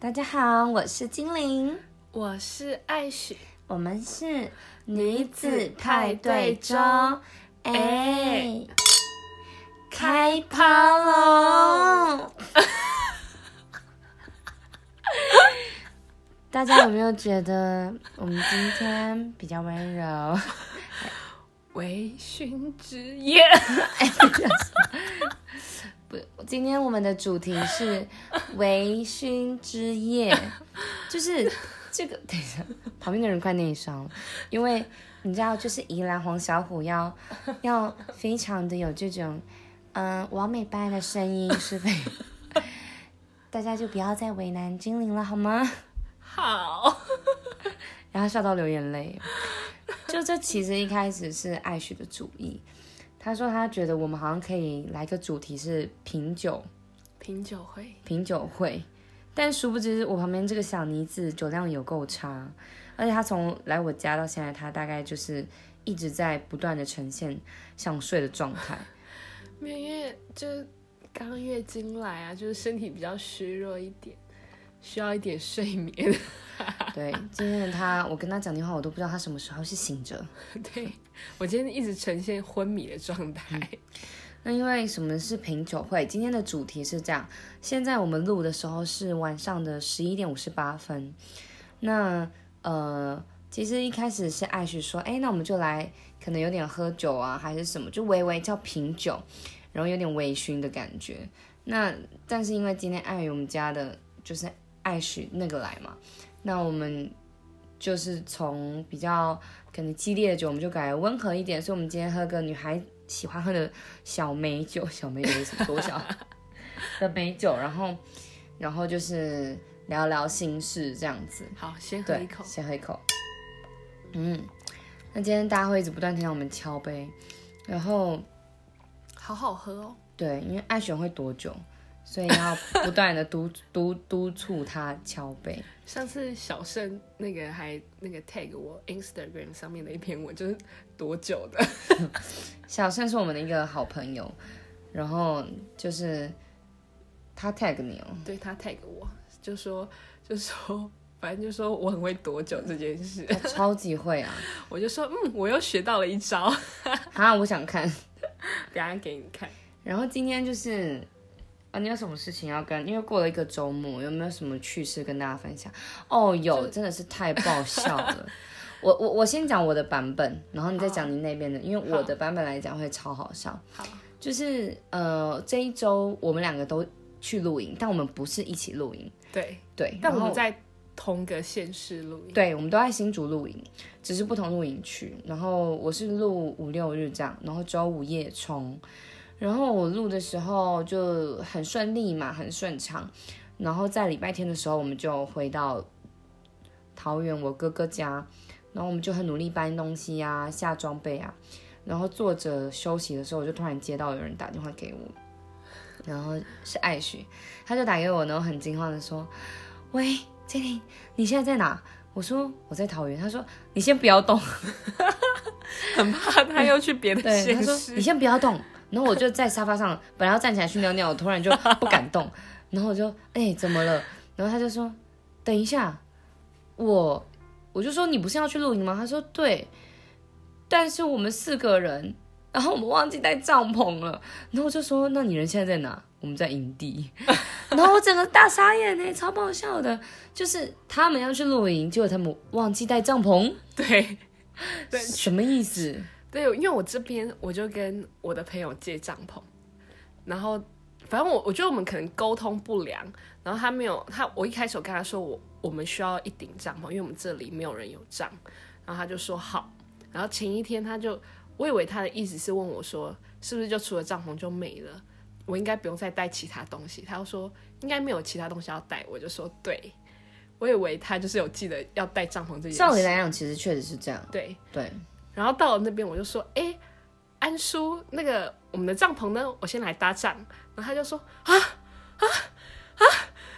大家好，我是精灵，我是艾许，我们是女子派对中，哎，开趴喽！大家有没有觉得我们今天比较温柔？微醺之夜。不，今天我们的主题是 微醺之夜，就是这个。等一下，旁边的人快内伤了，因为你知道，就是宜兰黄小虎要 要非常的有这种嗯完美般的声音，是非，大家就不要再为难精灵了，好吗？好。然后笑到流眼泪，就这其实一开始是艾许的主意。他说他觉得我们好像可以来个主题是品酒，品酒会，品酒会。但殊不知我旁边这个小妮子酒量有够差，而且他从来我家到现在，他大概就是一直在不断的呈现想睡的状态。因为就刚月经来啊，就是身体比较虚弱一点，需要一点睡眠。对，今天的他，我跟他讲电话，我都不知道他什么时候是醒着。对我今天一直呈现昏迷的状态。那因为什么是品酒会？今天的主题是这样。现在我们录的时候是晚上的十一点五十八分。那呃，其实一开始是艾许说，哎，那我们就来，可能有点喝酒啊，还是什么，就微微叫品酒，然后有点微醺的感觉。那但是因为今天艾于我们家的，就是艾许那个来嘛。那我们就是从比较可能激烈的酒，我们就改温和一点。所以，我们今天喝个女孩喜欢喝的小美酒，小美酒是什么？多小 的美酒？然后，然后就是聊聊心事这样子。好，先喝一口，先喝一口。嗯，那今天大家会一直不断听到我们敲杯，然后好好喝哦。对，因为爱选会多久？所以要不断的督督督促他敲背。上次小盛那个还那个 tag 我 Instagram 上面的一篇文，就是多久的？小盛是我们的一个好朋友，然后就是他 tag 你哦，对他 tag 我，就说就说反正就说我很会躲酒这件事，超级会啊！我就说嗯，我又学到了一招啊，我想看，等下给你看。然后今天就是。啊，你有什么事情要跟？因为过了一个周末，有没有什么趣事跟大家分享？哦，有，真的是太爆笑了。我我我先讲我的版本，然后你再讲你那边的，因为我的版本来讲会超好笑。好，就是呃，这一周我们两个都去露营，但我们不是一起露营。对对，但我们在同个县市露营。对，我们都在新竹露营，只是不同露营区。然后我是录五六日这样，然后周五夜冲。然后我录的时候就很顺利嘛，很顺畅。然后在礼拜天的时候，我们就回到桃园我哥哥家，然后我们就很努力搬东西啊、下装备啊。然后坐着休息的时候，我就突然接到有人打电话给我，然后是艾雪，他就打给我，然后很惊慌的说：“喂，杰林，你现在在哪？”我说：“我在桃园。”他说：“你先不要动，很怕他又去别的县市。”你先不要动。然后我就在沙发上，本来要站起来去尿尿，我突然就不敢动。然后我就哎，怎么了？然后他就说，等一下，我我就说你不是要去露营吗？他说对，但是我们四个人，然后我们忘记带帐篷了。然后我就说，那你人现在在哪？我们在营地。然后我整个大傻眼呢，超爆笑的，就是他们要去露营，结果他们忘记带帐篷。对，对，什么意思？对，因为我这边我就跟我的朋友借帐篷，然后反正我我觉得我们可能沟通不良，然后他没有他，我一开始我跟他说我我们需要一顶帐篷，因为我们这里没有人有帐，然后他就说好，然后前一天他就我以为他的意思是问我说是不是就除了帐篷就没了，我应该不用再带其他东西，他又说应该没有其他东西要带，我就说对，我以为他就是有记得要带帐篷这件事，照理来讲其实确实是这样，对。对。然后到了那边，我就说：“哎，安叔，那个我们的帐篷呢？我先来搭帐。”然后他就说：“啊啊啊！”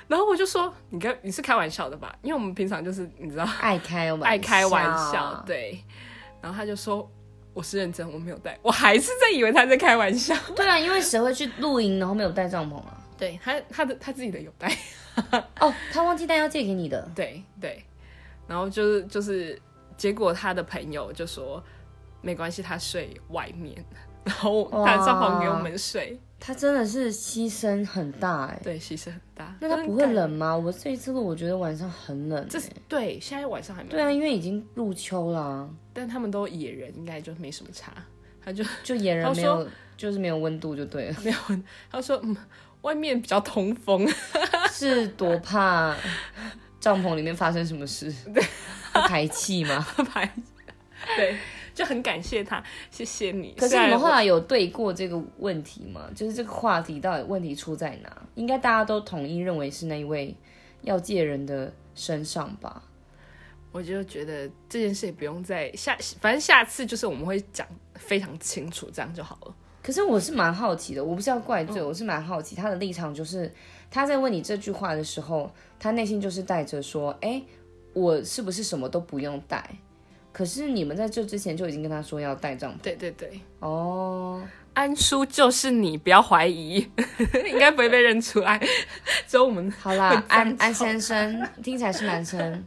然后我就说：“你跟你是开玩笑的吧？因为我们平常就是你知道，爱开爱开玩笑，对。”然后他就说：“我是认真，我没有带，我还是在以为他在开玩笑。”对啊，因为谁会去露营然后没有带帐篷啊？对他他的他自己的有带，哦，他忘记带要借给你的。对对，然后就是就是结果他的朋友就说没关系，他睡外面，然后他帐篷给我们睡，他真的是牺牲很大哎。对，牺牲很大。那他不会冷吗？我这一次录，我觉得晚上很冷。这是对，现在晚上还没。对啊，因为已经入秋了。但他们都野人，应该就没什么差。他就 就野人没有，就是没有温度就对了。没有温，他说嗯。外面比较通风，是多怕帐篷里面发生什么事？对，排气吗？排，对，就很感谢他，谢谢你。可是你们后来有对过这个问题吗？就是这个话题到底问题出在哪？应该大家都统一认为是那一位要借人的身上吧？我就觉得这件事也不用再下，反正下次就是我们会讲非常清楚，这样就好了。可是我是蛮好奇的，我不是要怪罪，我是蛮好奇他的立场，就是他在问你这句话的时候，他内心就是带着说，哎，我是不是什么都不用带？可是你们在这之前就已经跟他说要带帐篷。对对对，哦，安叔就是你，不要怀疑，应该不会被认出来。只有我们好啦，安安先生 听起来是男生，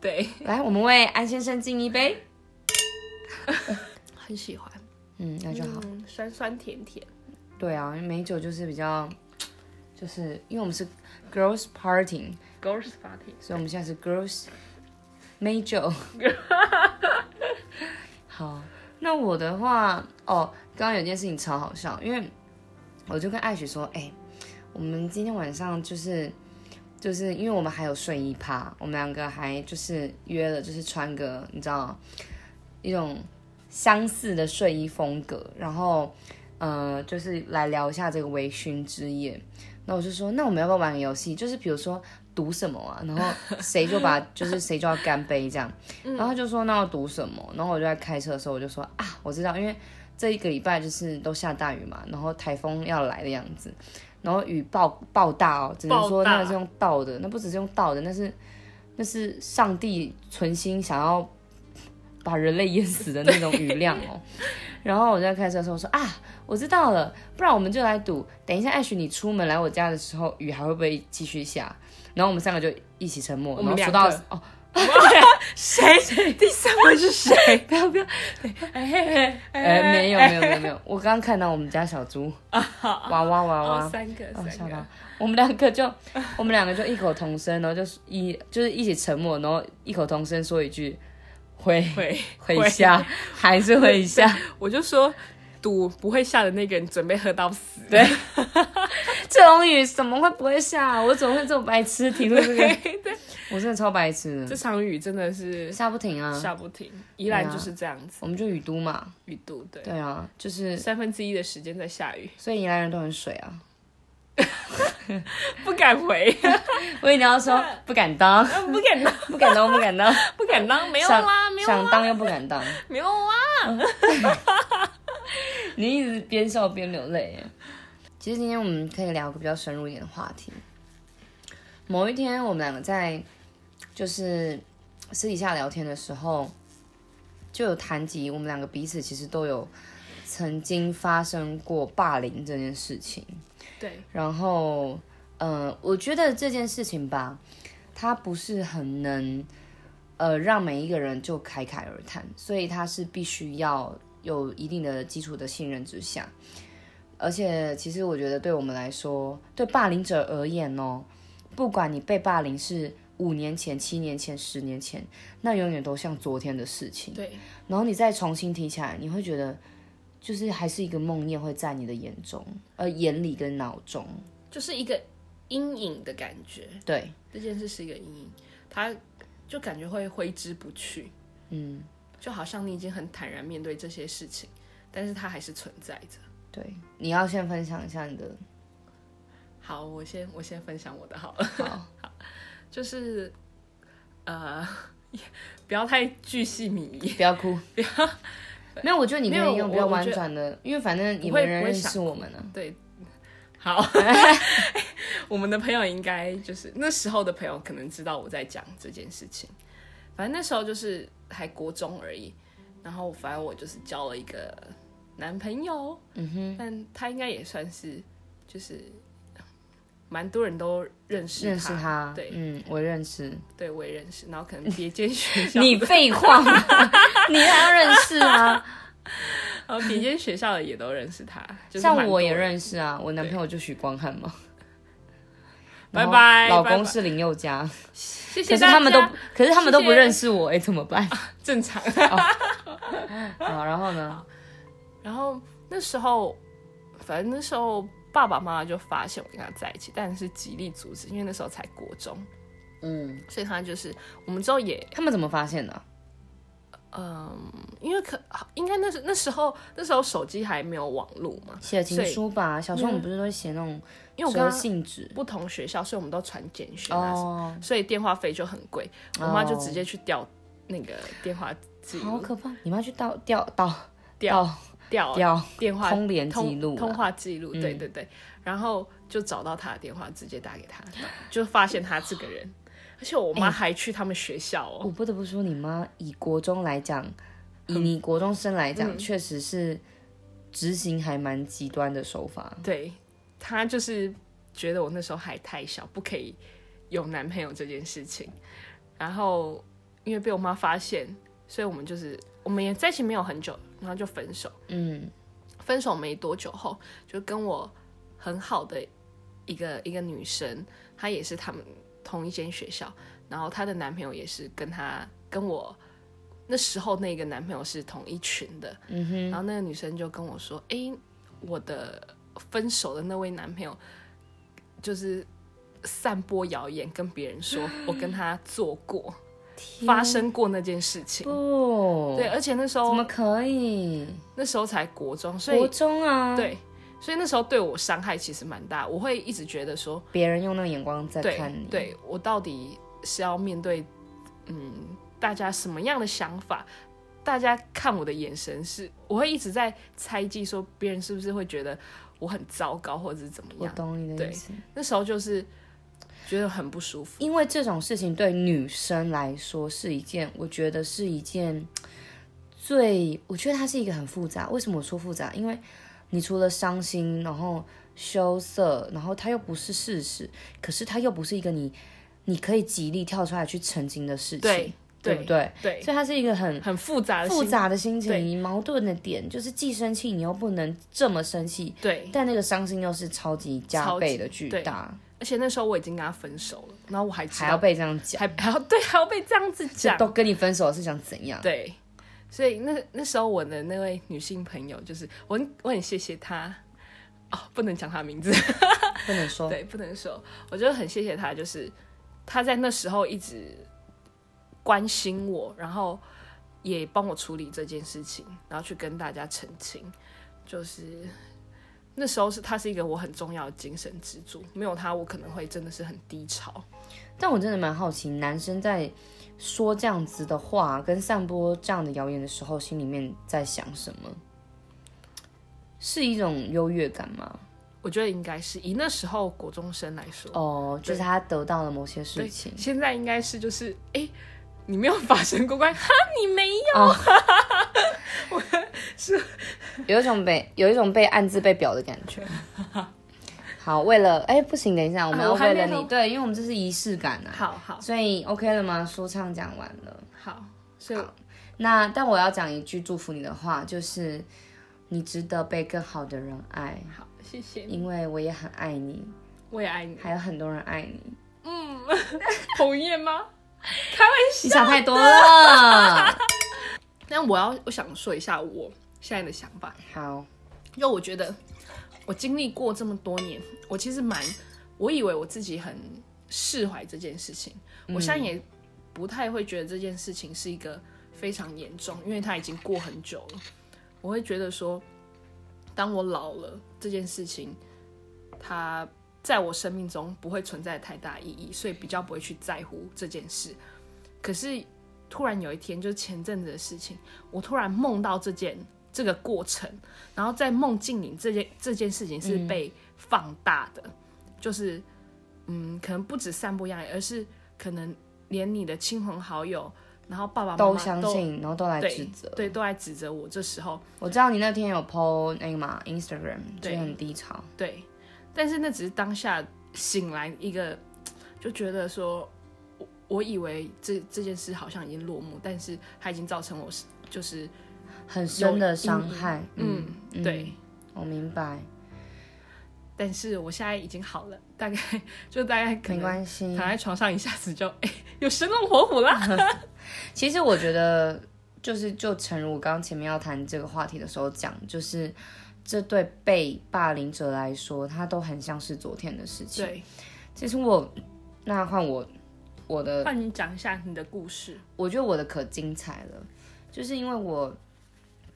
对，来，我们为安先生敬一杯，很喜欢。嗯，那就好。酸酸甜甜。对啊，美酒就是比较，就是因为我们是 girls party，girls party，所以我们现在是 girls Major。好，那我的话，哦，刚刚有件事情超好笑，因为我就跟艾雪说，哎，我们今天晚上就是，就是因为我们还有睡衣趴，我们两个还就是约了，就是穿个你知道一种。相似的睡衣风格，然后，呃，就是来聊一下这个微醺之夜。那我就说，那我们要不要玩个游戏？就是比如说赌什么啊？然后谁就把，就是谁就要干杯这样。然后他就说，那要赌什么？然后我就在开车的时候，我就说啊，我知道，因为这一个礼拜就是都下大雨嘛，然后台风要来的样子，然后雨暴暴大哦，只能说那个是用倒的，那不只是用倒的，那是那是上帝存心想要。把人类淹死的那种雨量哦，然后我在开车的时候说啊，我知道了，不然我们就来赌，等一下艾许你出门来我家的时候，雨还会不会继续下？然后我们三个就一起沉默，我们数到哦，谁？第三位是谁？不要不要，哎哎，没有没有没有没有，我刚刚看到我们家小猪 娃娃娃娃三个三个，我们两个就 我们两个就异口同声，然后就一就是一起沉默，然后异口同声说一句。会会会下，还是会下。我就说，赌不会下的那个人准备喝到死。对，这种雨怎么会不会下？我怎么会这么白痴提出这个？对，我真的超白痴。这场雨真的是下不停啊，下不停。依然就是这样子，我们就雨都嘛，雨都对。对啊，就是三分之一的时间在下雨，所以宜兰人都很水啊。不敢回，我以为你要说不敢当，不敢当，不敢当，不敢当，不敢当，没有啦，没有想当又不敢当，没有啦。你一直边笑边流泪。其实今天我们可以聊个比较深入一点的话题。某一天，我们两个在就是私底下聊天的时候，就有谈及我们两个彼此其实都有曾经发生过霸凌这件事情。对，然后，嗯，我觉得这件事情吧，它不是很能，呃，让每一个人就侃侃而谈，所以它是必须要有一定的基础的信任之下。而且，其实我觉得对我们来说，对霸凌者而言哦，不管你被霸凌是五年前、七年前、十年前，那永远都像昨天的事情。对，然后你再重新提起来，你会觉得。就是还是一个梦魇会在你的眼中，呃，眼里跟脑中，就是一个阴影的感觉。对，这件事是一个阴影，他就感觉会挥之不去。嗯，就好像你已经很坦然面对这些事情，但是它还是存在着。对，你要先分享一下你的。好，我先我先分享我的好了。好，好，就是呃，不要太巨细靡遗，不要哭，不要。没有，我觉得你可以用比较婉转的，因为反正你没人认识我们呢。对，好，我们的朋友应该就是那时候的朋友，可能知道我在讲这件事情。反正那时候就是还国中而已，然后反正我就是交了一个男朋友，嗯哼，但他应该也算是就是蛮多人都认识认识他，对嗯，我认识。对我也认识，然后可能别间学校，你废话，你还要认识吗？然 后别间学校的也都认识他，就是像我也认识啊，我男朋友就许光汉嘛。拜拜老公是林宥嘉，谢谢大可是他们都可是他们都不认识我，哎，怎么办？正常。好，然后呢？然后那时候，反正那时候爸爸妈妈就发现我跟他在一起，但是极力阻止，因为那时候才国中，嗯，所以他就是我们之后也他们怎么发现的？因为可应该那时那时候那时候手机还没有网络嘛，写情书吧，小时候我们不是都会写那种因为我跟他信纸？不同学校，所以我们都传简讯啊什么，哦，所以电话费就很贵，我妈就直接去调那个电话记录，好可怕！你妈去调调调调调调调电话通联记通录啊，通话记录，对对对，然后就找到他的电话，直接打给他，就发现他这个人，而且我妈还去他们学校哦，我不得不说，你妈以国中来讲，以你国中生来嗯。讲，确实是执行还蛮极端的手法。对她就是觉得我那时候还太小，不可以有男朋友这件事情，然后因为被我妈发现，所以我们就是我们也在一起没有很久，然后就分手。嗯，分手没多久后，就跟我很好的一个一个女生，她也是他们同一间学校，然后她的男朋友也是跟她跟我那时候那个男朋友是同一群的，嗯哼，然后那个女生就跟我说：“诶，我的分手的那位男朋友就是散播谣言，跟别人说我跟他做过，发生过那件事情。”不，对，而且那时候怎么可以？那时候才国中，所以国中啊，，对，所以那时候对我伤害其实蛮大，我会一直觉得说，别人用那个眼光在看你，，对我到底是要面对，嗯，大家什么样的想法？大家看我的眼神是，我会一直在猜忌，说别人是不是会觉得我很糟糕，或者是怎么样？我懂你的意思。那时候就是觉得很不舒服。因为这种事情对女生来说是一件，我觉得是一件最，我觉得它是一个很复杂。为什么我说复杂？因为你除了伤心，然后羞涩，然后它又不是事实，可是它又不是一个你你可以极力跳出来去澄清的事情，对对不对？对，所以它是一个很很复杂复杂的心对情，矛盾的点就是既生气，你又不能这么生气，对，但那个伤心又是超级加倍的巨大，而且那时候我已经跟他分手了，然后我还知还要，被这样讲，还还要对，还要被这样子讲，都跟你分手是想怎样？对，所以那那时候我的那位女性朋友，就是我很我很谢谢她，哦，不能讲她名字，不能说。对，不能说，我就很谢谢她，就是她在那时候一直关心我，然后也帮我处理这件事情，然后去跟大家澄清，就是。那时候是她是一个我很重要的精神支柱，没有她我可能会真的是很低潮。但我真的蛮好奇，男生在说这样子的话，跟散播这样的谣言的时候，心里面在想什么？是一种优越感吗？我觉得应该是以那时候国中生来说，哦，就是他得到了某些事，情。现在应该是就是，哎、你没有发生过关，哈，你没有，有一种被有一种被暗自被表的感觉。好，为了哎、不行，等一下，我们啊要为了你，对，因为我们这是仪式感啊。好好所以 OK 了吗？说唱讲完了。好，所以那但我要讲一句祝福你的话，就是你值得被更好的人爱，好，谢谢你，因为我也很爱你，我也爱你，还有很多人爱你。嗯，红叶吗？开玩笑。你想太多了。但我要我想说一下我现在的想法，好，因为我觉得我经历过这么多年，我其实蛮，我以为我自己很释怀这件事情，我现在也不太会觉得这件事情是一个非常严重，因为它已经过很久了。我会觉得说，当我老了，这件事情它在我生命中不会存在太大意义，所以比较不会去在乎这件事。可是突然有一天，就前阵子的事情，我突然梦到这件这个过程，然后在梦境里这件这件事情是被放大的，就是嗯，可能不止散播谣言，而是可能连你的亲朋好友，然后爸爸妈妈都相信，然后都来指对责。对，都来指责我。这时候我知道你那天有 PO 那个嘛 Instagram，就对很低潮。对，但是那只是当下醒来一个，就觉得说，我我以为这这件事好像已经落幕，但是它已经造成我是就是很深的伤害。嗯，嗯对。我明白，但是我现在已经好了，大概就大概可没关系躺。在床上一下子就哎、有生龙活虎啦。其实我觉得，就是就诚如我刚刚前面要谈这个话题的时候讲，就是这对被霸凌者来说，他都很像是昨天的事情。对，其实我，那换我，我的换你讲一下你的故事。我觉得我的可精彩了，就是因为我，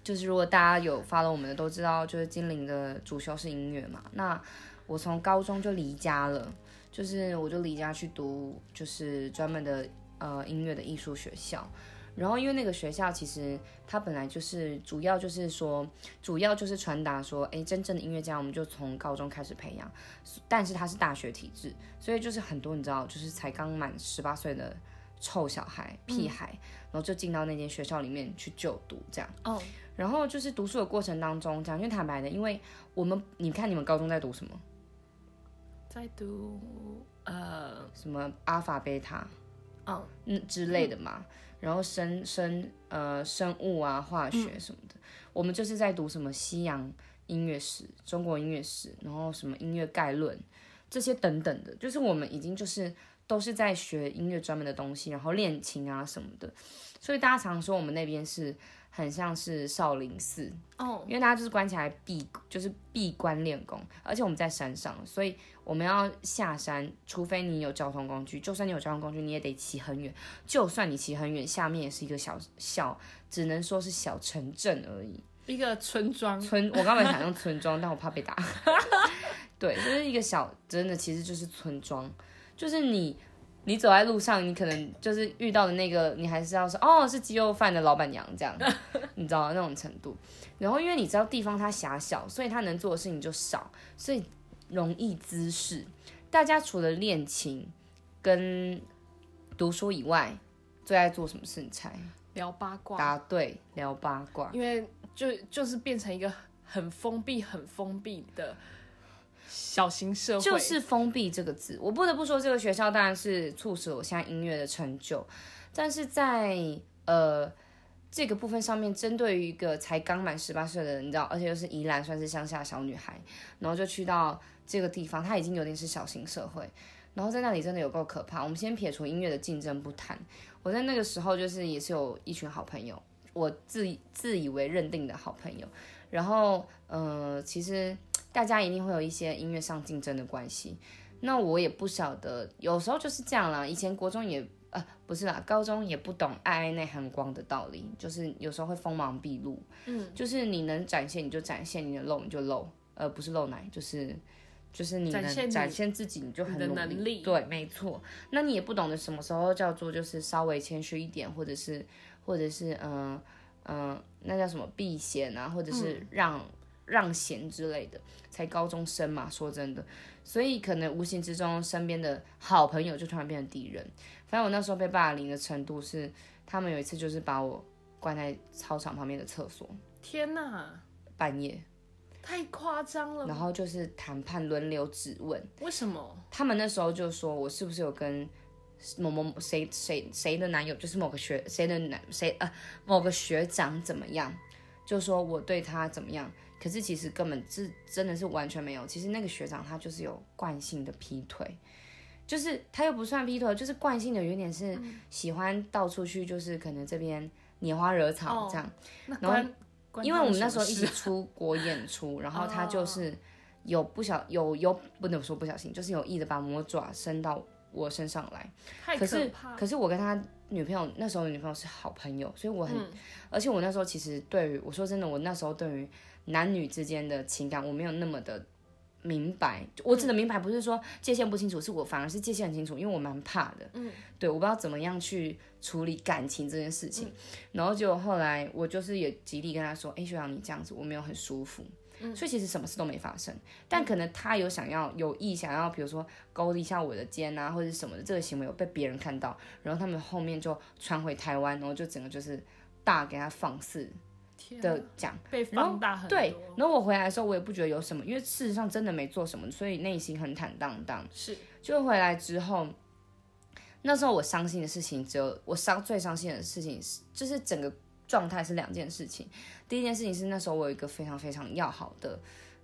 就是如果大家有发了我们的都知道，就是精灵的主修是音乐嘛。那我从高中就离家了，就是我就离家去读，就是专门的呃音乐的艺术学校。然后因为那个学校其实它本来就是主要就是说，主要就是传达说，哎，真正的音乐家我们就从高中开始培养，但是它是大学体制，所以就是很多你知道，就是才刚满十八岁的臭小孩、屁孩，然后就进到那间学校里面去就读这样。哦，然后就是读书的过程当中，讲句坦白的，因为我们你看你们高中在读什么？在读呃，什么阿法贝塔，哦，嗯之类的嘛，然后生生呃生物啊、化学什么的，我们就是在读什么西洋音乐史、中国音乐史，然后什么音乐概论这些等等的，就是我们已经就是都是在学音乐专门的东西，然后练琴啊什么的，所以大家常说我们那边是很像是少林寺，哦，因为大家就是关起来闭，就是闭关练功，而且我们在山上，所以我们要下山，除非你有交通工具，就算你有交通工具，你也得骑很远。就算你骑很远，下面也是一个小小，只能说是小城镇而已。一个村庄，村，我刚本想用村庄，但我怕被打。对，就是一个小，真的其实就是村庄，就是你。你走在路上，你可能就是遇到的那个，你还是要说哦，是鸡肉饭的老板娘这样，你知道那种程度。然后因为你知道地方它狭小，所以他能做的事情就少，所以容易滋事。大家除了练琴跟读书以外，最爱做什么事？你猜？聊八卦，答对，聊八卦。因为就就是变成一个很封闭、很封闭的小型社会，就是封闭这个字，我不得不说，这个学校当然是促使我现在音乐的成就，但是在呃这个部分上面，针对于一个才刚满十八岁的人，你知道，而且又是宜兰，算是乡下小女孩，然后就去到这个地方，它已经有点是小型社会，然后在那里真的有够可怕。我们先撇除音乐的竞争不谈，我在那个时候就是也是有一群好朋友，我自自以为认定的好朋友，然后呃其实。大家一定会有一些音乐上竞争的关系，那我也不晓得，有时候就是这样啦。以前国中也呃不是啦，高中也不懂爱爱内涵光的道理，就是有时候会锋芒毕露，嗯，就是你能展现你就展现，你的露你就露，呃不是露奶，就是就是你能展现你展现自己你就很你的努能力对，没错。那你也不懂得什么时候叫做就是稍微谦虚一点，或者是或者是嗯嗯、呃那叫什么避嫌啊，或者是让。让贤之类的，才高中生嘛，说真的，所以可能无形之中身边的好朋友就突然变成敌人。反正我那时候被霸凌的程度是，他们有一次就是把我关在操场旁边的厕所，天哪，半夜，太夸张了。然后就是谈判轮流质问，为什么？他们那时候就说我是不是有跟某某某谁谁谁的男友，就是某个学谁的男谁呃某个学长怎么样，就说我对他怎么样。可是其实根本是真的是完全没有，其实那个学长他就是有惯性的劈腿，就是他又不算劈腿，就是惯性的有点是喜欢到处去，就是可能这边拈花惹草这样。那然后因为我们那时候一起出国演出，然后他就 是有不小有有不能说不小心，就是有意的把魔爪伸到我身上来。太可是怕。可是我跟他女朋友那时候的女朋友是好朋友，所以我很，嗯而且我那时候其实对于我说真的，我那时候对于男女之间的情感我没有那么的明白。我指的明白不是说界限不清楚，是我反而是界限很清楚，因为我蛮怕的。嗯，对，我不知道怎么样去处理感情这件事情。然后就后来我就是也极力跟他说，哎、学长你这样子我没有很舒服。所以其实什么事都没发生，但可能他有想要有意想要，比如说勾一下我的肩啊，或者什么的，这个行为有被别人看到，然后他们后面就传回台湾，然后就整个就是大给他放肆，天的讲。放大很多。对，然后我回来的时候，我也不觉得有什么，因为事实上真的没做什么，所以内心很坦荡荡。是就回来之后，那时候我伤心的事情只有我伤最伤心的事情是，就是整个状态是两件事情。第一件事情是那时候我有一个非常非常要好的，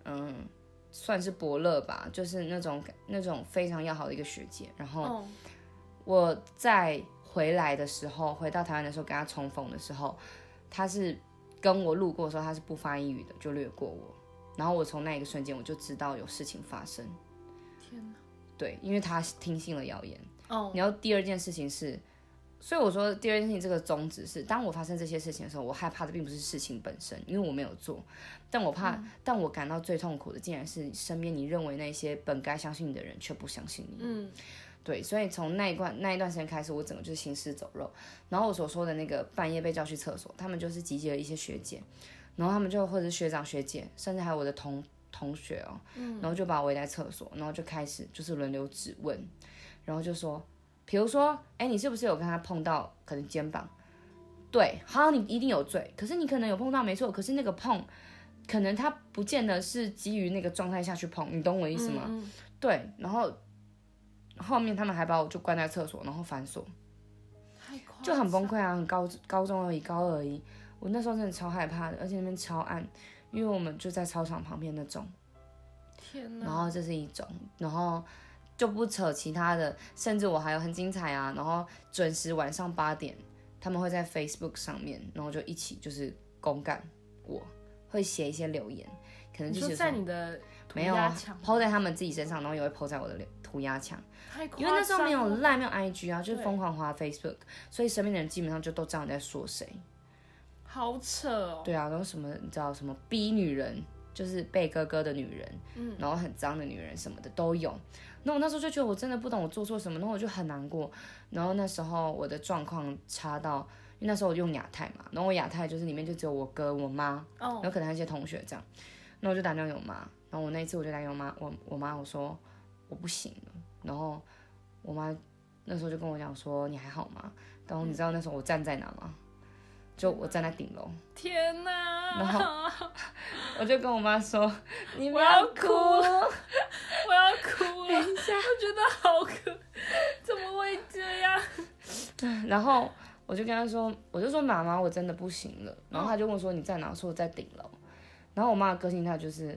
嗯，算是伯乐吧，就是那种那种非常要好的一个学姐。然后哦，我在回来的时候，回到台湾的时候跟她重逢的时候，她是跟我路过的时候，他是不发一语的，就掠过我。然后我从那一个瞬间我就知道有事情发生，天哪！对，因为他听信了谣言。哦，然后第二件事情是，所以我说第二件事情这个宗旨是，当我发生这些事情的时候，我害怕的并不是事情本身，因为我没有做，但我怕，但我感到最痛苦的竟然是身边你认为那些本该相信你的人却不相信你。嗯，对，所以从那一段那一段时间开始，我整个就是行尸走肉。然后我所说的那个半夜被叫去厕所，他们就是集结了一些学姐，然后他们就或者是学长学姐，甚至还有我的同同学哦，然后就把我围在厕所，然后就开始就是轮流质问，然后就说，比如说，哎，你是不是有跟他碰到可能肩膀？对，好，你一定有罪，可是你可能有碰到没错，可是那个碰，可能他不见得是基于那个状态下去碰，你懂我意思吗？嗯对，然后后面他们还把我就关在厕所，然后反锁，就很崩溃啊，很高高中而已，高二而已。我那时候真的超害怕的，而且那边超暗，因为我们就在操场旁边那种。天哪！然后这是一种，然后就不扯其他的，甚至我还有很精彩啊，然后准时晚上八点，他们会在 Facebook 上面，然后就一起就是公干我，会写一些留言，可能就是在你的没有啊，抛在他们自己身上，然后也会抛在我的脸涂鸦墙。因为那时候没有了赖，没有 IG 啊，就是对疯狂滑 Facebook，所以身边的人基本上就都知道你在说谁。好扯哦。对啊，然后什么你知道什么逼女人，就是被哥哥的女人，嗯，然后很脏的女人什么的都有。那我那时候就觉得我真的不懂我做错什么，然后我就很难过。然后那时候我的状况差到，因为那时候我用亚太嘛，然后我亚太就是里面就只有我哥、我妈，然哦，后可能还有一些同学这样。那我就打电话给我妈，然后我那一次我就打给我妈，我我妈我说我不行了，然后我妈那时候就跟我讲说你还好吗？然后你知道那时候我站在哪吗？就我站在顶楼，天哪！然后我就跟我妈说你不我要哭，我要哭了，我觉得好可，怎么会这样？然后我就跟她说，我就说妈妈我真的不行了，然后她就问我说你在哪？我说我在顶楼，然后我妈的个性她就是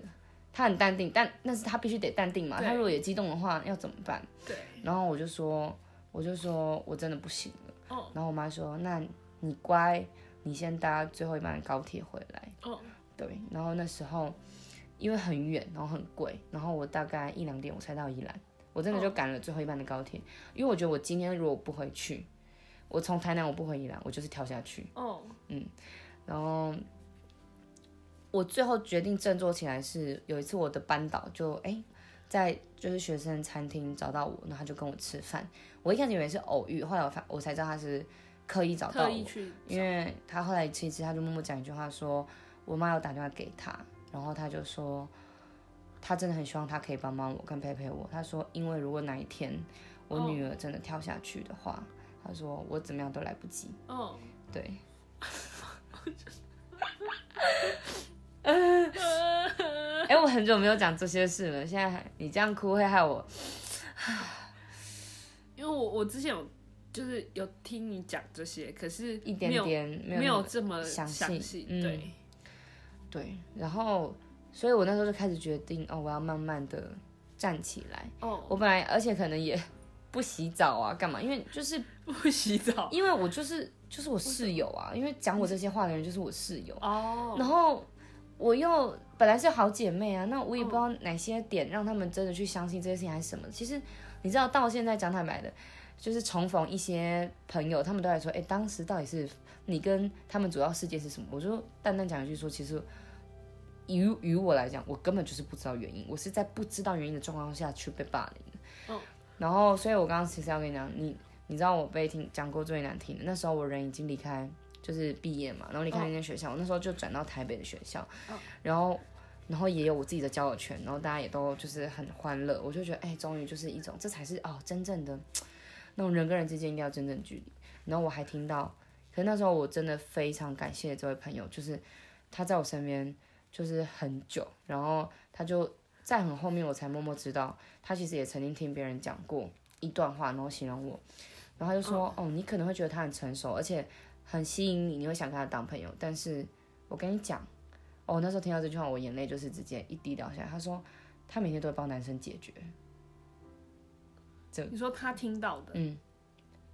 她很淡定，但但是他必须得淡定嘛，他如果也激动的话要怎么办？对，然后我就说，我就说我真的不行了。哦然后我妈说，那你乖，你先搭最后一班的高铁回来。哦，对，然后那时候因为很远，然后很贵，然后我大概一两点我才到宜兰，我真的就赶了最后一班的高铁，因为我觉得我今天如果不回去，我从台南我不回宜兰，我就是跳下去。哦，嗯然后我最后决定振作起来是有一次我的班导就哎。在就是学生餐厅找到我，然后他就跟我吃饭。我一开始以为是偶遇，后来我发我才知道他是刻意找到我，去，因为他后来其实他就默默讲一句话说，我妈有打电话给他，然后他就说，他真的很希望他可以帮帮我跟陪陪我。他说，因为如果哪一天我女儿真的跳下去的话，他说我怎么样都来不及。哦，对，哎、我很久没有讲这些事了，现在还你这样哭会害我。因为我我之前有就是有听你讲这些，可是一点没有点没有这么详细对，对，然后所以我那时候就开始决定，哦，我要慢慢的站起来。哦，我本来而且可能也不洗澡啊，干嘛？因为就是 不洗澡，因为我就是就是我室友啊，因为讲我这些话的人就是我室友，哦，然后我又本来是好姐妹啊，那我也不知道哪些点让他们真的去相信这些事情还是什么。其实你知道，到现在讲坦白的，就是重逢一些朋友，他们都来说，哎，当时到底是你跟他们主要事件是什么？我就淡淡讲一句说，其实。于于我来讲，我根本就是不知道原因，我是在不知道原因的状况下去被霸凌的。嗯然后，所以我刚刚其实要跟你讲，你你知道我被听讲过最难听的，那时候我人已经离开，就是毕业嘛，然后离开那间学校，我那时候就转到台北的学校，然后然后也有我自己的交友圈，然后大家也都就是很欢乐，我就觉得哎，终于就是一种这才是哦真正的那种人跟人之间一定要真正距离。然后我还听到，可是那时候我真的非常感谢这位朋友，就是他在我身边就是很久，然后他就在很后面，我才默默知道，他其实也曾经听别人讲过一段话，然后形容我，然后他就说，哦，你可能会觉得他很成熟，而且很吸引你，你会想跟他当朋友，但是我跟你讲，哦，那时候听到这句话，我眼泪就是直接一滴掉下来。他说，他每天都会帮男生解决。这你说他听到的，嗯，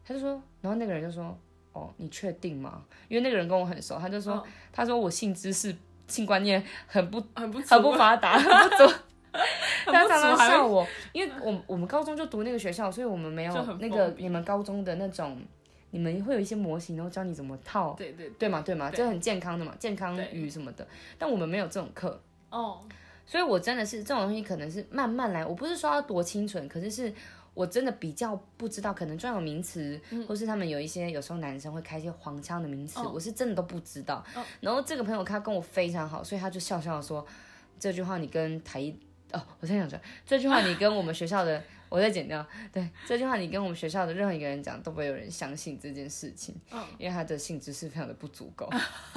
他就说，然后那个人就说，哦，你确定吗？因为那个人跟我很熟，他就说，他说我性知识、性观念很不很不很不发达，很不足。他常常笑我，因为我我们高中就读那个学校，所以我们没有那个你们高中的那种，你们会有一些模型，然后教你怎么套，对对对。嘛对嘛，对。这很健康的嘛，健康语什么的，但我们没有这种课。哦，所以我真的是这种东西，可能是慢慢来。我不是说要多清纯，可是是我真的比较不知道，可能专有名词，或是他们有一些有时候男生会开一些黄腔的名词，我是真的都不知道。然后这个朋友他跟我非常好，所以他就笑笑说这句话你跟台一哦，我在想着这句话你跟我们学校的，我再剪掉。对，这句话你跟我们学校的任何一个人讲，都不会有人相信这件事情，因为他的性知识非常的不足够。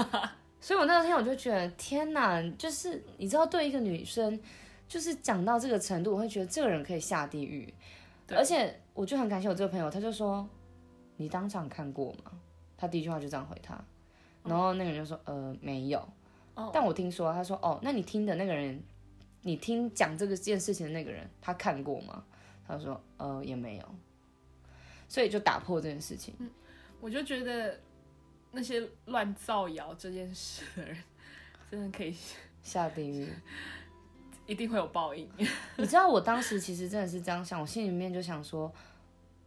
所以我那天我就觉得，天哪，就是你知道，对一个女生，就是讲到这个程度，我会觉得这个人可以下地狱。而且我就很感谢我这个朋友，他就说：“你当场看过吗？”他第一句话就这样回他，然后那个人就说：“呃，没有。”但我听说，他说：“哦，那你听的那个人，你听讲这个件事情的那个人，他看过吗？”他说：“呃，也没有。”所以就打破这件事情。我就觉得那些乱造谣这件事的人，真的可以 下地狱。一定会有报应。你知道我当时其实真的是这样想，我心里面就想说，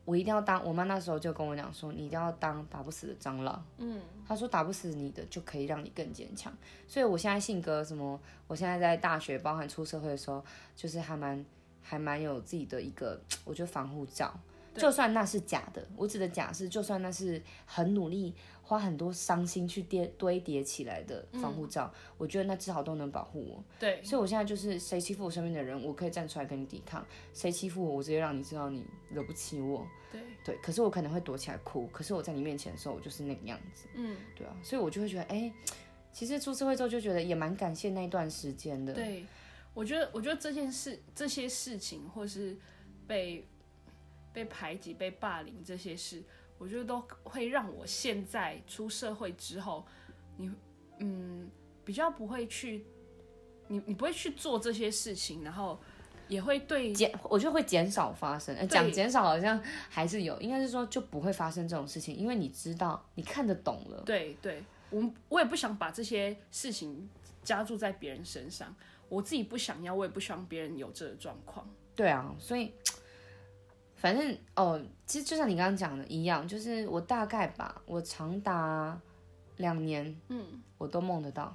我一定要当。我妈那时候就跟我讲说，你一定要当打不死的蟑螂。嗯，她说打不死你的就可以让你更坚强。所以我现在性格什么，我现在在大学，包含出社会的时候，就是还蛮还蛮有自己的一个，我觉得防护罩。就算那是假的，我指的假是，就算那是很努力花很多伤心去叠堆叠起来的防护罩，我觉得那至少都能保护我。对，所以我现在就是谁欺负我身边的人，我可以站出来跟你抵抗；谁欺负我，我直接让你知道你惹不起我。对对，可是我可能会躲起来哭，可是我在你面前的时候，我就是那个样子。嗯，对啊，所以我就会觉得，哎、其实出社会之后就觉得也蛮感谢那一段时间的。对，我觉得，我觉得这件事、这些事情，或是被被排挤、被霸凌这些事，我觉得都会让我现在出社会之后，你嗯比较不会去，你你不会去做这些事情，然后也会对减，我觉得会减少发生。呃讲减少好像还是有，应该是说就不会发生这种事情，因为你知道，你看得懂了。对对，我我也不想把这些事情加注在别人身上，我自己不想要，我也不希望别人有这个状况。对啊，所以反正哦，其实就像你刚刚讲的一样，就是我大概吧，我长达两年，嗯，我都梦得到。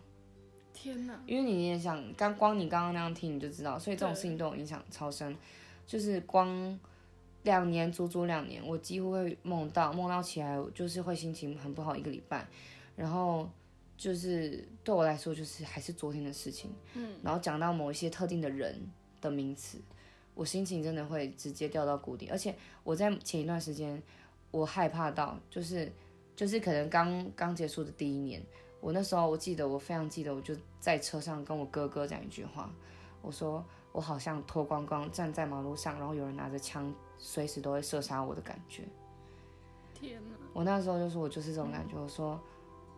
天哪！因为你也想，刚光你刚刚那样听你就知道，所以这种事情对我影响超深。就是光两年，足足两年，我几乎会梦到，梦到起来就是会心情很不好一个礼拜，然后就是对我来说就是还是昨天的事情，嗯，然后讲到某一些特定的人的名词，我心情真的会直接掉到谷底，而且我在前一段时间，我害怕到就是就是可能刚刚结束的第一年。我那时候我记得，我非常记得，我就在车上跟我哥哥讲一句话，我说我好像脱光光站在马路上，然后有人拿着枪，随时都会射杀我的感觉。天哪！我那时候就说我就是这种感觉，我说，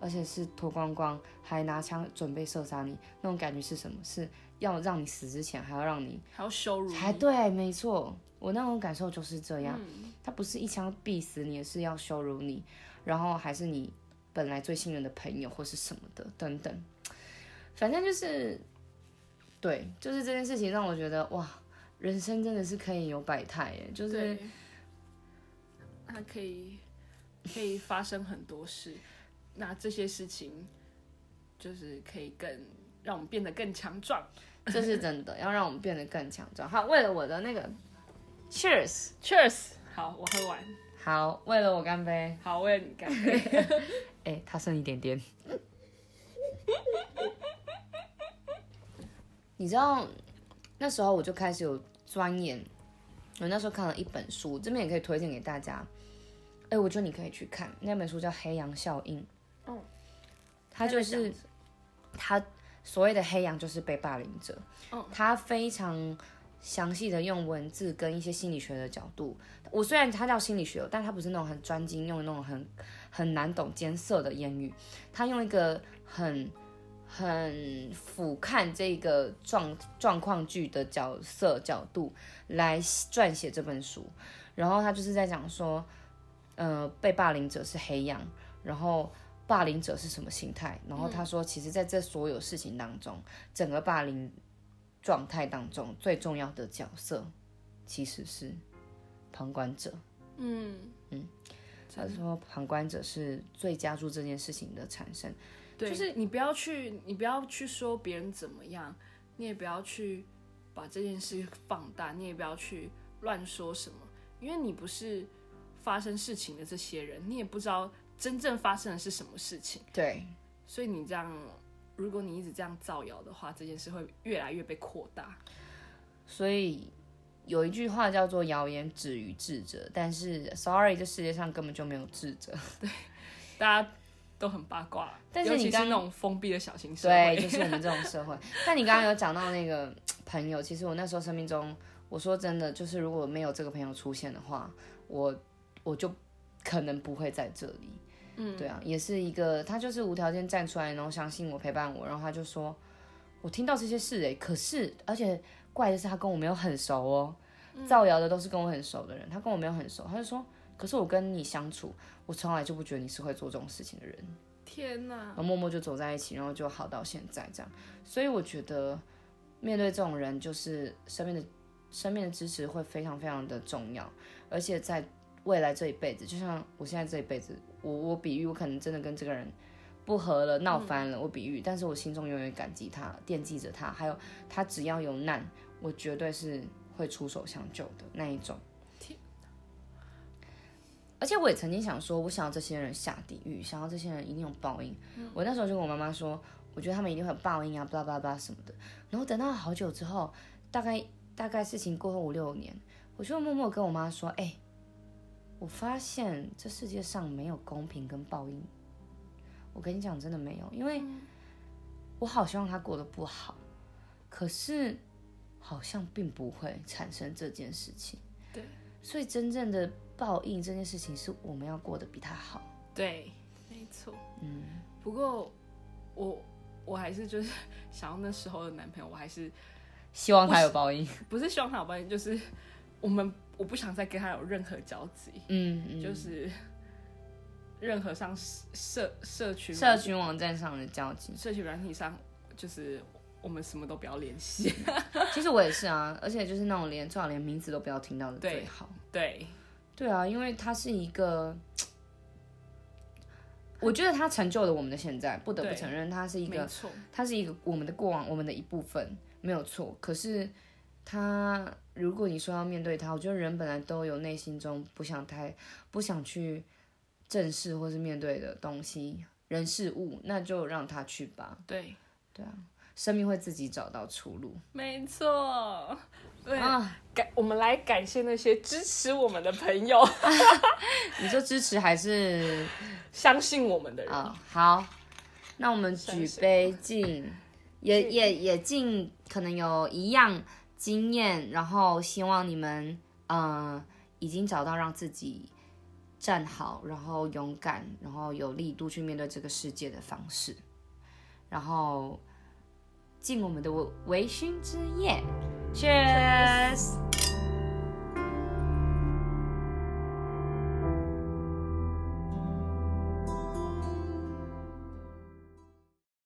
而且是脱光光还拿枪准备射杀你，那种感觉是什么？是要让你死之前还要让你还要羞辱你，还对，没错，我那种感受就是这样。他不是一枪毙死你，是要羞辱你，然后还是你。本来最信任的朋友或是什么的等等，反正就是，对，就是这件事情让我觉得哇，人生真的是可以有百态耶，就是它可以可以发生很多事，那这些事情就是可以更让我们变得更强壮，这是真的，要让我们变得更强壮。好，为了我的那个，Cheers，Cheers，好，我喝完。好，为了我干杯。好，为了你干杯。哎、欸，他剩一点点。你知道，那时候我就开始有钻研。我那时候看了一本书，这边也可以推荐给大家。哎、欸，我觉得你可以去看那本书，叫《黑羊效应》。哦，他就是他所谓的黑羊就是被霸凌者，他非常详细的用文字跟一些心理学的角度。我虽然他叫心理学，但他不是那种很专精，用那种很很难懂艰涩的言语，他用一个很很俯瞰这个状状况剧的角色角度来撰写这本书。然后他就是在讲说，呃，被霸凌者是黑羊，然后霸凌者是什么心态？然后他说，其实在这所有事情当中，整个霸凌状态当中，最重要的角色其实是旁观者。嗯嗯，他说旁观者是最加注这件事情的产生。对，就是你不要去，你不要去说别人怎么样，你也不要去把这件事放大，你也不要去乱说什么。因为你不是发生事情的这些人，你也不知道真正发生的是什么事情。对，所以你这样，如果你一直这样造谣的话，这件事会越来越被扩大。所以有一句话叫做“谣言止于智者”，但是，sorry，这世界上根本就没有智者。对，大家都很八卦，但是你刚那种封闭的小型社会，对，就是我们这种社会。但你刚刚有讲到那个朋友，其实我那时候生命中。我说真的，就是如果没有这个朋友出现的话，我我就可能不会在这里。嗯，对啊，也是一个他就是无条件站出来，然后相信我陪伴我，然后他就说，我听到这些事哎，可是而且怪的是他跟我没有很熟哦，造谣的都是跟我很熟的人，他跟我没有很熟，他就说，可是我跟你相处，我从来就不觉得你是会做这种事情的人。天呐！然后默默就走在一起，然后就好到现在这样。所以我觉得面对这种人，就是身边的。身边的支持会非常非常的重要，而且在未来这一辈子，就像我现在这一辈子，我我比喻，我可能真的跟这个人不和了，闹翻了，我比喻，但是我心中永远感激他，惦记着他，还有他只要有难，我绝对是会出手相救的那一种。而且我也曾经想说，我想要这些人下地狱，想要这些人一定有报应。我那时候就跟我妈妈说，我觉得他们一定会有报应啊，巴拉巴拉巴拉什么的。然后等到好久之后，大概。大概事情过后五六年，我就默默跟我妈说：“哎，我发现这世界上没有公平跟报应。我跟你讲，真的没有，因为我好希望他过得不好，可是好像并不会产生这件事情。对，所以真正的报应这件事情是我们要过得比他好。对，没错。嗯，不过我我还是就是 想要那时候的男朋友，我还是。”希望他有报应，不是希望他有报应，就是我们我不想再跟他有任何交集，嗯，就是任何上社社群社群网站上的交集，社群软体上，就是我们什么都不要联系。其实我也是啊，而且就是那种连最好连名字都不要听到的最好。对，对啊，因为他是一个，我觉得他成就了我们的现在，不得不承认他是一个，他是一个我们的过往，我们的一部分。没有错，可是他，如果你说要面对他，我觉得人本来都有内心中不想太不想去正视或是面对的东西，人事物，那就让他去吧。对，对啊，生命会自己找到出路。没错，对啊，感我们来感谢那些支持我们的朋友。你说支持还是相信我们的人？好，那我们举杯敬。也也也敬可能有一样经验，然后希望你们嗯已经找到让自己站好，然后勇敢，然后有力度去面对这个世界的方式，然后敬我们的微醺之夜，Cheers。